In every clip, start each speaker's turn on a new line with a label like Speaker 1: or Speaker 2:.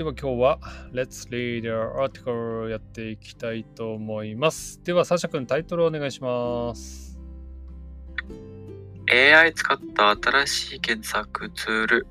Speaker 1: では今日は Let's Read the Article やっていきたいと思います。では、サシャ君タイトルお願いします。
Speaker 2: AI 使った新しい検索ツール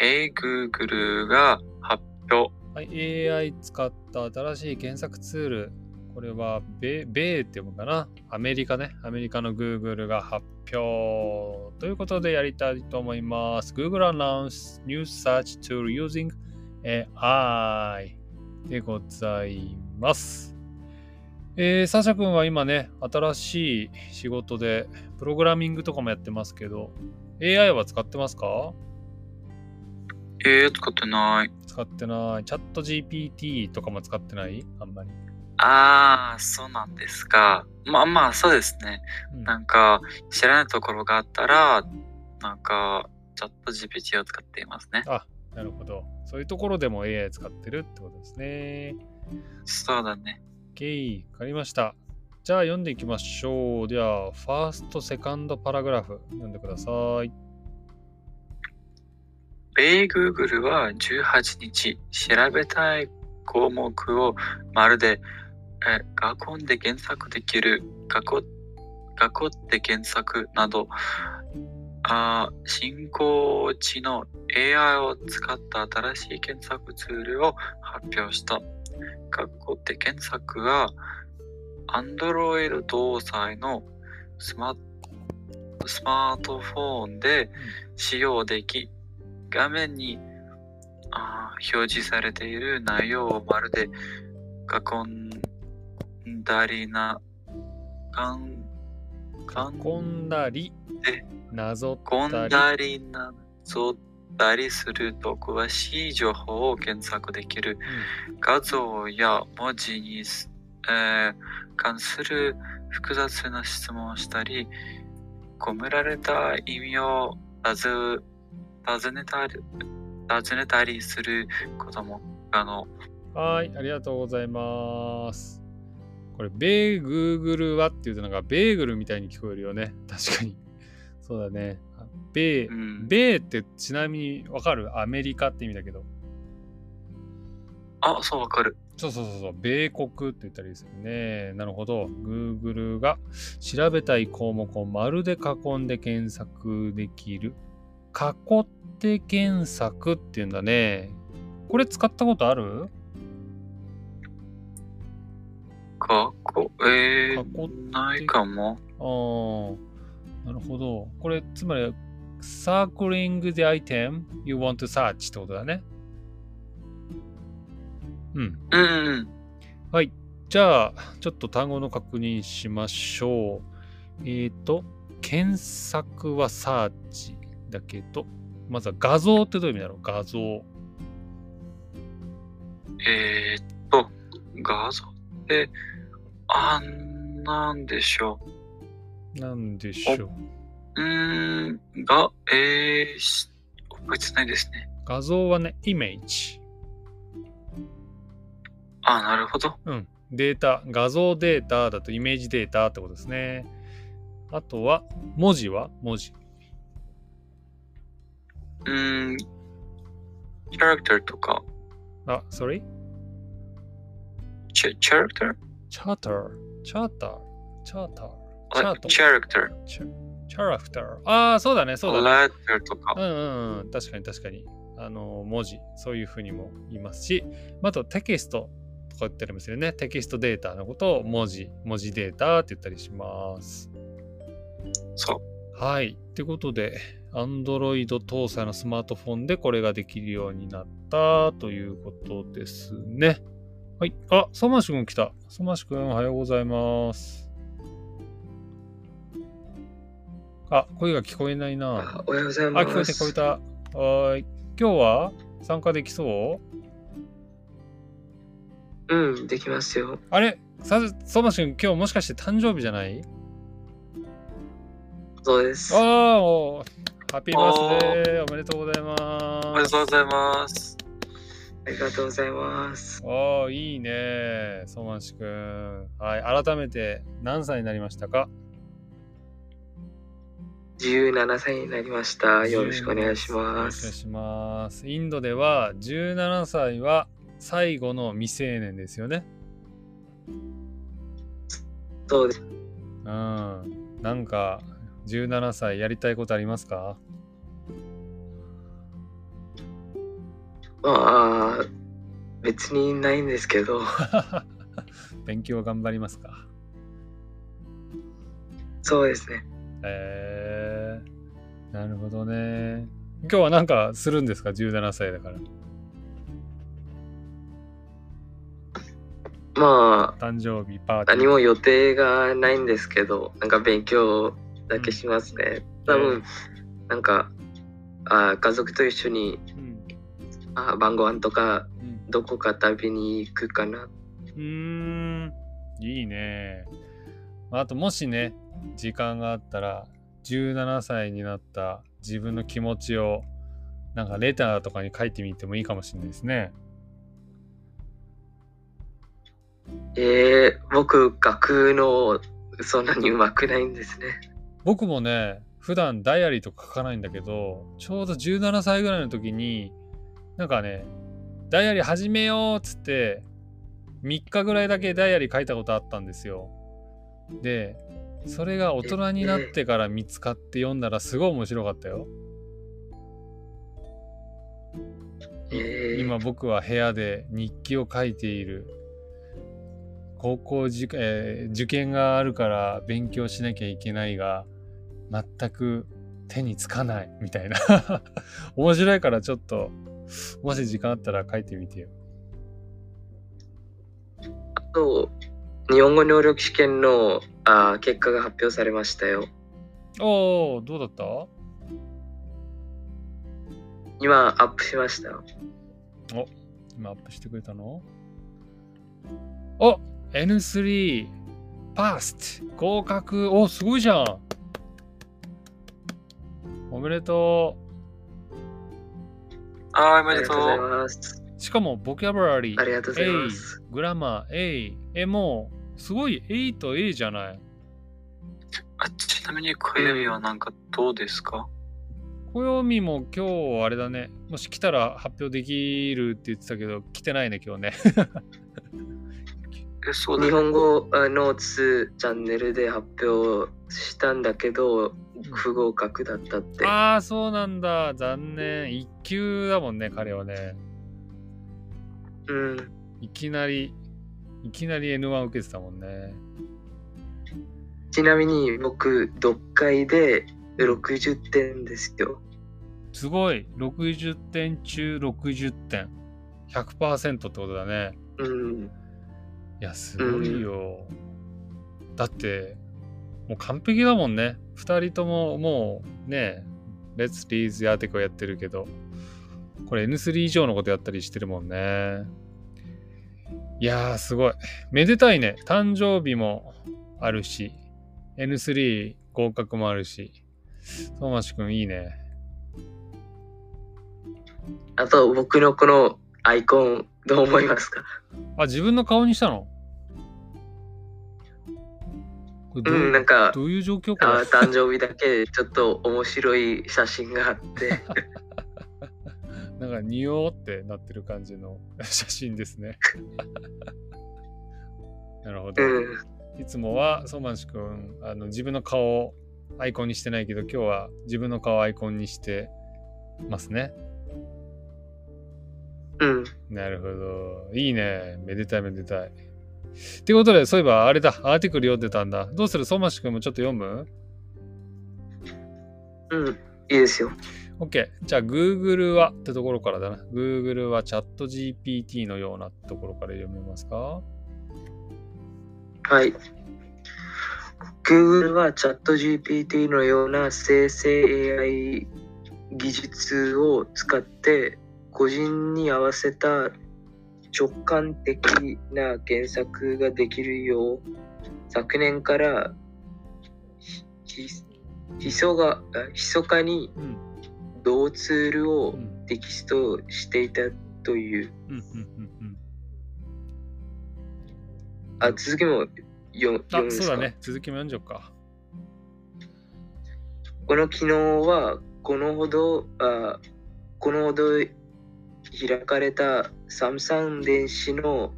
Speaker 2: Hey Google が発表。
Speaker 1: はい、AI 使った新しい検索ツール。これは米、米って読むかな？アメリカね。アメリカの Google が発表。ということでやりたいと思います。Google announced new search tool using AI でございます。えー、サシャ君は今ね、新しい仕事でプログラミングとかもやってますけど、AI は使ってますか？
Speaker 2: えー、使ってない。
Speaker 1: 使ってない。チャット GPT とかも使ってない？あんまり。
Speaker 2: ああ、そうなんですか。まあまあ、そうですね。
Speaker 1: うん
Speaker 2: なんか、知らないところがあったら、なんか、チャット GPT を使っていますね。
Speaker 1: あ、なるほど。そういうところでも AI 使ってるってことですね。
Speaker 2: そうだね。
Speaker 1: OK、わかりました。じゃあ読んでいきましょう。では、ファースト、セカンドパラグラフ読んでください。
Speaker 2: 米 Google は18日、調べたい項目をまるで、え囲んで検索できる、囲囲って検索など、あー進行知能 AI を使った新しい検索ツールを発表した。囲って検索は Android 搭載のスマスマートフォンで使用でき、画面にあ表示されている内容をまるで囲んだりな、ん、
Speaker 1: 囲んだり
Speaker 2: え、
Speaker 1: なぞったり。
Speaker 2: だりなぞったりすると詳しい情報を検索できる画像や文字にす、えー関する複雑な質問をしたり、込められた意味を尋尋ねたり尋ねたりすることも可能。
Speaker 1: はい、ありがとうございます。これ、ベーグーグルはっていうとなんかベーグルみたいに聞こえるよね。確かに。そうだね。あベー
Speaker 2: う、ん、
Speaker 1: ベーってちなみにわかる？アメリカって意味だけど。
Speaker 2: あ、そうわかる。
Speaker 1: そうそうそうそう、米国って言ったらいいですよね。なるほど。Google が調べたい項目をまるで囲んで検索できる。囲って検索っていうんだね。これ使ったことある？
Speaker 2: かこ、え
Speaker 1: 囲
Speaker 2: ー、ないかも。
Speaker 1: ああ、なるほど。これ、つまり、circling the item you want to search ってことだね。うん。
Speaker 2: うんうん。
Speaker 1: はい。じゃあ、ちょっと単語の確認しましょう。えっ、と、検索はサーチだけど、まずは画像ってどういう意味だろう？画像。
Speaker 2: えー、っと、画像って、あんなんでしょ
Speaker 1: なんでしょう。
Speaker 2: う。ん、が、えー、し覚えてないですね。
Speaker 1: 画像はね、イメージ。
Speaker 2: あ、なるほど。
Speaker 1: うん。データ、画像データだとイメージデータってことですね。あとは、文字は？文字。
Speaker 2: うーん、キャラクターとか、
Speaker 1: あ、sorry?
Speaker 2: チャキャラクター
Speaker 1: チャーター。チャーター。チャーター。チャート。
Speaker 2: キャラクター。
Speaker 1: チャラクター。ああ、そうだね、そうだね。
Speaker 2: ラッターとか。
Speaker 1: うんうんうん、確かに確かに。あの、文字、そういうふうにも言いますし、あとテキストとか言ったりもするね。テキストデータのことを文字、文字データって言ったりします。
Speaker 2: そう。
Speaker 1: はい。ってことで、Android 搭載のスマートフォンでこれができるようになったということですね。はい。あ、ソマシ君来た。ソマシ君おはようございます。あ、声が聞こえないな。
Speaker 3: あおはようござい
Speaker 1: あ、
Speaker 3: ます。
Speaker 1: 聞こえた聞こえた。はーい。今日は？参加できそう？
Speaker 3: うん、できますよ。
Speaker 1: あれ？さソマシ君、今日もしかして誕生日じゃない？
Speaker 3: そうです。
Speaker 1: ああ、おハッピーバースデーおめでとうございます。
Speaker 2: おめでとうございます。
Speaker 3: ありがとうございます。
Speaker 1: ああ、いいね。ソマシ君。はい。改めて何歳になりましたか
Speaker 3: ？17歳になりました。よろしくお願いし
Speaker 1: よろ
Speaker 3: ます。
Speaker 1: しくお願いします。インドでは17歳は最後の未成年ですよね？
Speaker 3: そうです。
Speaker 1: うん。なんか17歳やりたいことありますか？
Speaker 3: まあ、別にないんですけど、
Speaker 1: 勉強頑張りますか？
Speaker 3: そうですね。
Speaker 1: えー、なるほどね。今日はなんかするんですか ?17 歳だから。
Speaker 3: まあ、
Speaker 1: 誕生日パーティー。
Speaker 3: 何も予定がないんですけど、なんか勉強だけしますね。多分、なんか、あ家族と一緒に
Speaker 1: うん。
Speaker 3: あ晩ご飯とか
Speaker 1: うん
Speaker 3: どこか食べに行くかな。
Speaker 1: うーん、いいね。まああともしね、時間があったら、17歳になった自分の気持ちを、なんかレターとかに書いてみてもいいかもしれないですね。
Speaker 3: えー、僕、学のそんなにうまくないんですね。
Speaker 1: 僕もね、普段ダイアリーとか書かないんだけど、ちょうど17歳ぐらいの時に、なんかね、ダイアリー始めようっつって、3日ぐらいだけダイアリー書いたことあったんですよ。で、それが大人になってから見つかって読んだらすごい面白かったよ。今僕は部屋で日記を書いている。高校受,、えー受験があるから勉強しなきゃいけないが全く手につかないみたいな 面白いからちょっともし時間あったら書いてみてよ。
Speaker 3: あと、日本語能力試験のあ結果が発表されましたよ。
Speaker 1: おおどうだった？
Speaker 3: 今、アップしました。
Speaker 1: 今アップしてくれたの？お N3 パスト合格おすごいじゃんおめでと
Speaker 2: あー、お
Speaker 3: あ
Speaker 2: めでと
Speaker 3: りがとうございう。ます。
Speaker 1: うしかもボキャブラリー
Speaker 3: ありがとうございます。
Speaker 1: グラマー A えもうすごい A と A じゃない？
Speaker 2: あちなみに、小指はなんかどうですか？
Speaker 1: 暦も今日あれだねもし来たら発表できるって言ってたけど来てないね今日ね
Speaker 2: え、そうだ
Speaker 3: 日
Speaker 2: ね。
Speaker 3: 本語あノーツチャンネルで発表したんだけど、不合格だったって。
Speaker 1: ああそうなんだ。残念。1級だもんね彼はね。
Speaker 3: うん。
Speaker 1: いきなりいきなり N1 受けてたもんね。
Speaker 3: ちなみに僕、読解で60点ですよ。
Speaker 1: すごい。60点中60点。100%ってことだね。
Speaker 3: うん。
Speaker 1: いやすごいよ、だってもう完璧だもんね。2人とももうねレッツリーズやーテコやってるけど。これ N3 以上のことやったりしてるもんね。いやーすごい。めでたいね。誕生日もあるし N3 合格もあるし。トーマシくんいいね。
Speaker 3: あと、僕のこのアイコン、どう思いますか？
Speaker 1: あ自分の顔にしたの？これどう,、
Speaker 3: うん、なんか、
Speaker 1: どういう状況か
Speaker 3: あ誕生日だけちょっと面白い写真があって、
Speaker 1: なんか、におーってなってる感じの写真ですね。なるほど。
Speaker 3: うん、
Speaker 1: いつもは、ソーマンシ君、あの自分の顔をアイコンにしてないけど、今日は自分の顔をアイコンにしてますね。
Speaker 3: うん。
Speaker 1: なるほど。いいね。めでたいめでたい。ってことで、そういえばあれだ、アーティクル読んでたんだ。どうする？ソーマンシ君もちょっと読む？
Speaker 3: うん、いいですよ。
Speaker 1: ?OK。じゃあ、Google はってところからだな。Google はチャット GPT のようなところから読めますか？
Speaker 3: はい。Google はチャット GPT のような生成 AI 技術を使って個人に合わせた直感的な検索ができるよう昨年からひひひそがあ密かに
Speaker 1: うん。
Speaker 3: 同ツールを
Speaker 1: うん。
Speaker 3: テキストしていたという。あ、続きも読読むん
Speaker 1: あ、
Speaker 3: ですか？
Speaker 1: そうだね。続きも読んじゃおうか。
Speaker 3: この機能はこのほどあこのほど開かれたサムサン電子の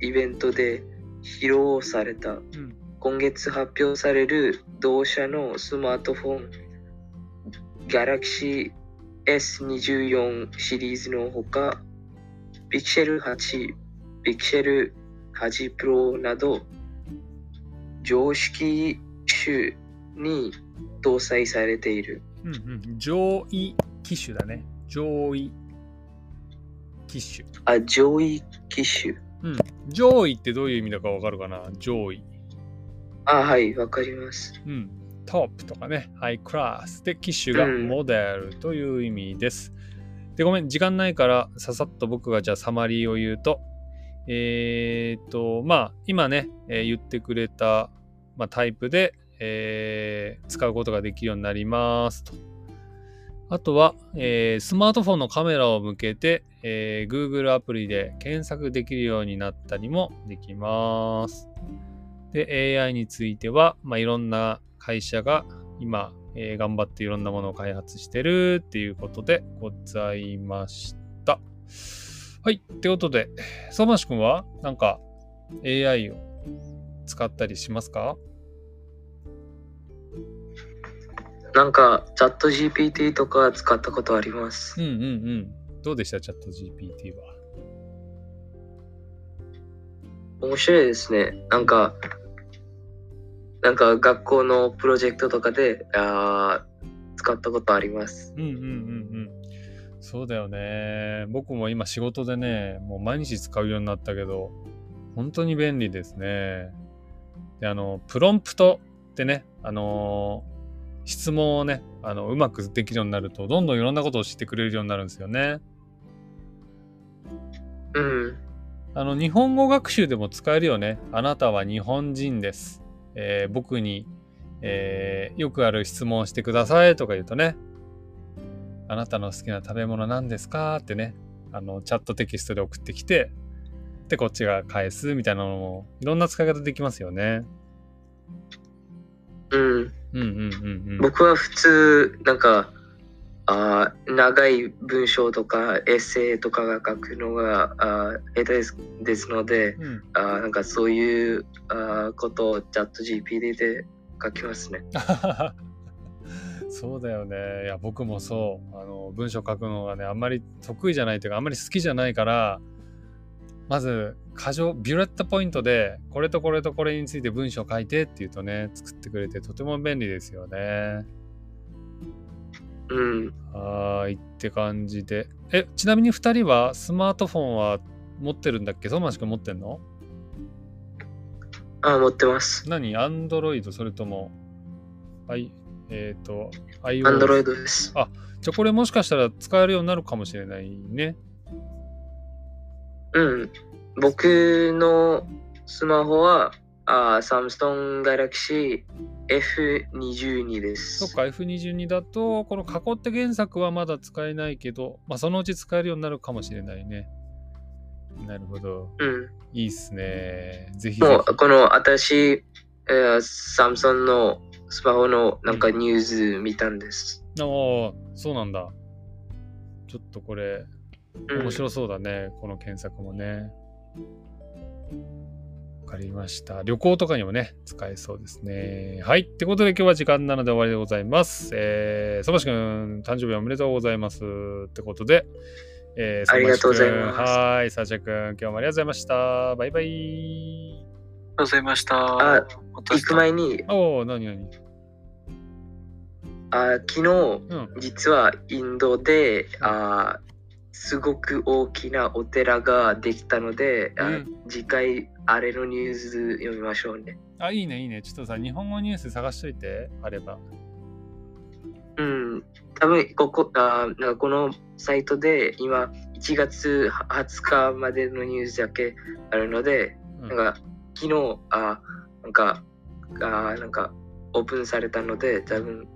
Speaker 3: イベントで披露された。
Speaker 1: うん。
Speaker 3: 今月発表される同社のスマートフォン Galaxy S24 シリーズのほか Pixel 8、Pixel 8 Pro など常識種に搭載されている。
Speaker 1: うんうん。上位機種だね。上位機種。
Speaker 3: あ、上位機種。
Speaker 1: うん。上位ってどういう意味だかわかるかな？上位。
Speaker 3: あ、はい、わかります。
Speaker 1: うん。トップとかね、ハイクラスで機種が
Speaker 3: うん
Speaker 1: モデルという意味です。で、ごめん、時間ないからささっと僕がじゃあサマリーを言うと、えーっと、まあ、今ね、えー言ってくれた、まあ、タイプで、えー使うことができるようになりますと。あとは、えースマートフォンのカメラを向けて、えー Google アプリで検索できるようになったりもできます。で、AI については、まあ、いろんな会社が今、えー頑張っていろんなものを開発してるっていうことでございました。はい。ってことで、相馬市くんはなんか AI を使ったりしますか？
Speaker 3: なんか、チャット GPT とか使ったことあります
Speaker 1: うん。うんうん。どうでした？チャット GPT は。
Speaker 3: 面白いですね。なんか、なんか学校のプロジェクトとかであー使ったことあります。
Speaker 1: うんうんうんうん。そうだよね。僕も今仕事でね、もう毎日使うようになったけど、本当に便利ですね。で、あの、プロンプトってね、あのー質問をね、あの、うまくできるようになると、どんどんいろんなことを知ってくれるようになるんですよね。
Speaker 3: うん。
Speaker 1: あの、日本語学習でも使えるよね。あなたは日本人です。えー僕に、えーよくある質問をしてくださいとか言うとね、あなたの好きな食べ物何ですか？ってね、あの、チャットテキストで送ってきて、で、こっちが返すみたいなのも、いろんな使い方できますよね。
Speaker 3: うん。
Speaker 1: うんうんうんうん。
Speaker 3: 僕は普通、なんか、あー長い文章とかエッセイとかが書くのがあー下手ですですので、
Speaker 1: うん、
Speaker 3: あーなんかそういうあーことをチャット GPT で書きますね。
Speaker 1: そうだよね。いや、僕もそう。あの、文章書くのがね、あんまり得意じゃないというか、あんまり好きじゃないから、まず、過剰、ビュレットポイントで、これとこれとこれについて文章書いてって言うとね、作ってくれてとても便利ですよね。
Speaker 3: うん。
Speaker 1: はーいって感じで。え、ちなみに2人はスマートフォンは持ってるんだっけ？ソマシ君持ってんの？
Speaker 3: あー持ってます。
Speaker 1: 何？アンドロイド？それとも、I、えっ、と、iOS？
Speaker 3: アンドロイドです。
Speaker 1: あじゃあこれもしかしたら使えるようになるかもしれないね。
Speaker 3: うん。僕のスマホは、あーサムソンガラクシー F22 です。
Speaker 1: そっか、F22 だと、この囲って原作はまだ使えないけど、まあそのうち使えるようになるかもしれないね。なるほど。
Speaker 3: うん。
Speaker 1: いいっすね。ぜひぜ
Speaker 3: もう、この私、えーサムソンのスマホのなんかニュース見たんです。
Speaker 1: ひ。ああ、そうなんだ。ちょっとこれ、
Speaker 3: うん、
Speaker 1: 面白そうだね。この検索もね。わかりました。旅行とかにもね、使えそうですね。はい。ってことで今日は時間なので終わりでございます。えー、そばしくん、誕生日おめでとうございます。ってことで、えー、
Speaker 3: ありがとうございます
Speaker 1: はい。さあちゃくん、今日もありがとうございました。バイバイ。
Speaker 2: ありがとうございました。
Speaker 3: あ
Speaker 2: 私
Speaker 3: 行く前に、
Speaker 1: おお、なになに
Speaker 3: あ昨日、
Speaker 1: うん。
Speaker 3: 実はインドで、あすごく大きなお寺ができたので、あ
Speaker 1: うん
Speaker 3: 次回あれのニュース読みましょうね。
Speaker 1: あ、いいね、いいね。ちょっとさ、日本語ニュース探しといて、あれば。
Speaker 3: うん、多分ここあなんかこのサイトで今1月20日までのニュースだけあるので、
Speaker 1: うん
Speaker 3: なんか昨日あなんかあなんかオープンされたので多分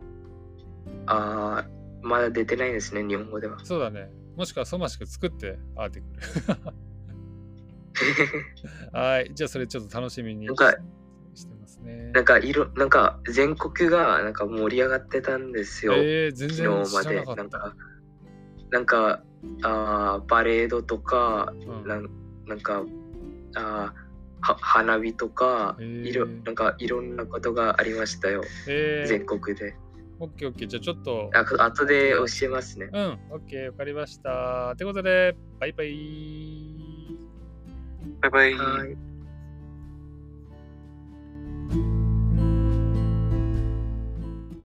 Speaker 3: あまだ出てないですね日本語では。
Speaker 1: そうだね。もしくはそましく作ってアーティクル。はい。じゃあそれちょっと楽しみに
Speaker 3: なんか
Speaker 1: してますね。
Speaker 3: なんかいろ、なんか全国がなんか盛り上がってたんですよ。
Speaker 1: えー、全然知らなか。
Speaker 3: なんかなんかあーパレードとか
Speaker 1: うん
Speaker 3: なんなんかあーは花火とか
Speaker 1: へー
Speaker 3: いろなんかいろんなことがありましたよ、
Speaker 1: えー、
Speaker 3: 全国で
Speaker 1: オッケーオッケー。じゃあちょっと。
Speaker 3: ああとで教えますね
Speaker 1: うん、オッケー、わかりました。ということで、バイバイ。
Speaker 2: バイバイ。
Speaker 3: はい